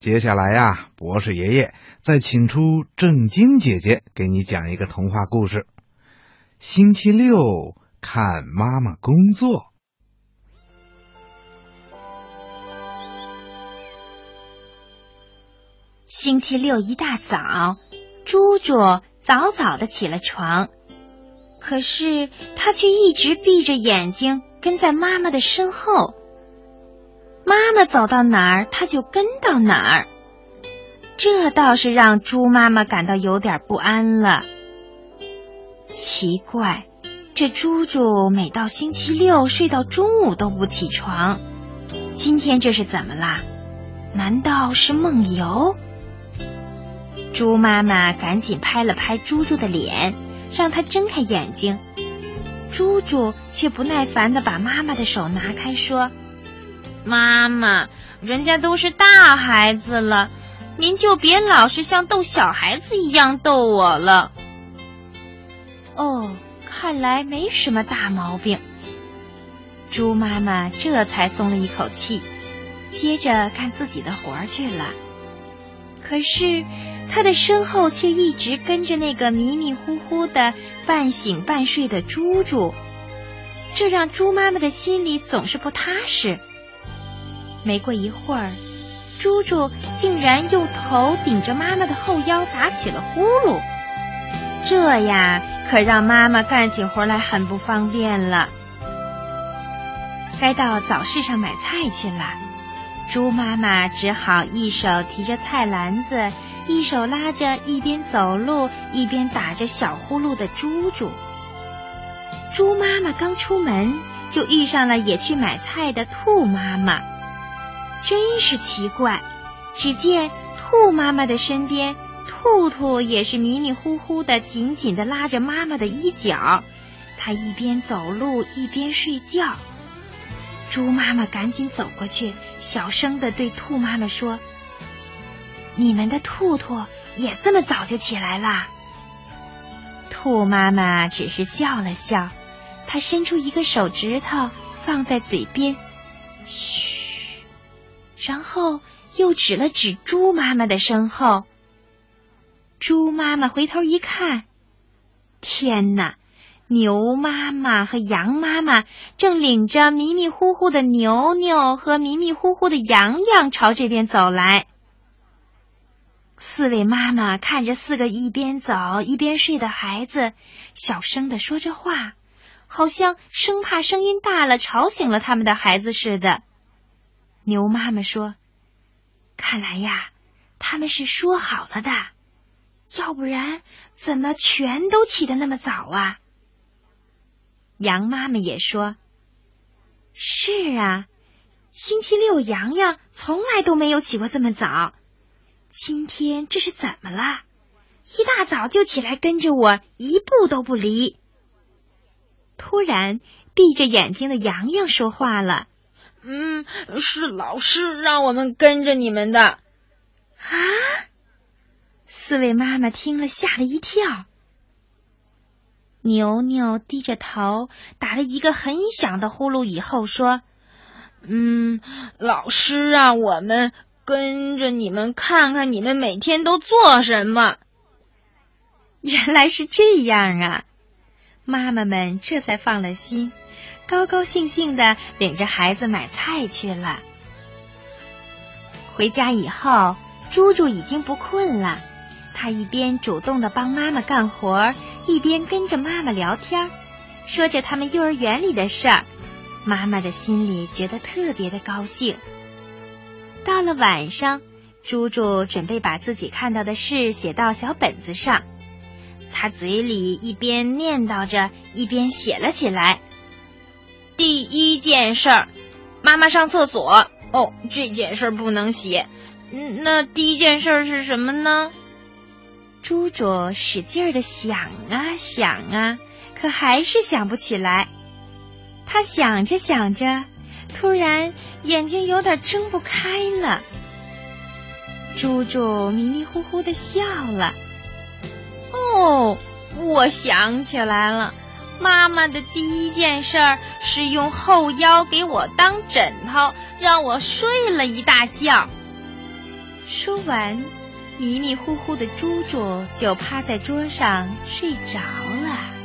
接下来呀，博士爷爷再请出正经姐姐给你讲一个童话故事。星期六看妈妈工作。星期六一大早，猪猪早早的起了床，可是他却一直闭着眼睛跟在妈妈的身后。妈妈走到哪儿，他就跟到哪儿，这倒是让猪妈妈感到有点不安了。奇怪，这猪猪每到星期六睡到中午都不起床，今天这是怎么啦？难道是梦游？猪妈妈赶紧拍了拍猪猪的脸，让他睁开眼睛。猪猪却不耐烦的把妈妈的手拿开，说。妈妈，人家都是大孩子了，您就别老是像逗小孩子一样逗我了。哦，看来没什么大毛病。猪妈妈这才松了一口气，接着干自己的活去了。可是她的身后却一直跟着那个迷迷糊糊的、半醒半睡的猪猪，这让猪妈妈的心里总是不踏实。没过一会儿，猪猪竟然用头顶着妈妈的后腰打起了呼噜，这呀可让妈妈干起活来很不方便了。该到早市上买菜去了，猪妈妈只好一手提着菜篮子，一手拉着一边走路一边打着小呼噜的猪猪。猪妈妈刚出门，就遇上了也去买菜的兔妈妈。真是奇怪，只见兔妈妈的身边，兔兔也是迷迷糊糊的，紧紧的拉着妈妈的衣角。它一边走路一边睡觉。猪妈妈赶紧走过去，小声的对兔妈妈说：“你们的兔兔也这么早就起来啦？”兔妈妈只是笑了笑，她伸出一个手指头放在嘴边，嘘。然后又指了指猪妈妈的身后。猪妈妈回头一看，天哪！牛妈妈和羊妈妈正领着迷迷糊糊的牛牛和迷迷糊糊的羊羊朝这边走来。四位妈妈看着四个一边走一边睡的孩子，小声的说着话，好像生怕声音大了吵醒了他们的孩子似的。牛妈妈说：“看来呀，他们是说好了的，要不然怎么全都起得那么早啊？”羊妈妈也说：“是啊，星期六洋洋从来都没有起过这么早，今天这是怎么了？一大早就起来跟着我，一步都不离。”突然，闭着眼睛的洋洋说话了。嗯，是老师让我们跟着你们的。啊！四位妈妈听了吓了一跳。牛牛低着头打了一个很响的呼噜，以后说：“嗯，老师让我们跟着你们看看你们每天都做什么。”原来是这样啊！妈妈们这才放了心。高高兴兴的领着孩子买菜去了。回家以后，猪猪已经不困了，他一边主动的帮妈妈干活，一边跟着妈妈聊天，说着他们幼儿园里的事儿。妈妈的心里觉得特别的高兴。到了晚上，猪猪准备把自己看到的事写到小本子上，他嘴里一边念叨着，一边写了起来。第一件事儿，妈妈上厕所。哦，这件事不能写。嗯，那第一件事是什么呢？猪猪使劲的想啊想啊，可还是想不起来。他想着想着，突然眼睛有点睁不开了。猪猪迷迷糊糊的笑了。哦，我想起来了。妈妈的第一件事儿是用后腰给我当枕头，让我睡了一大觉。说完，迷迷糊糊的猪猪就趴在桌上睡着了。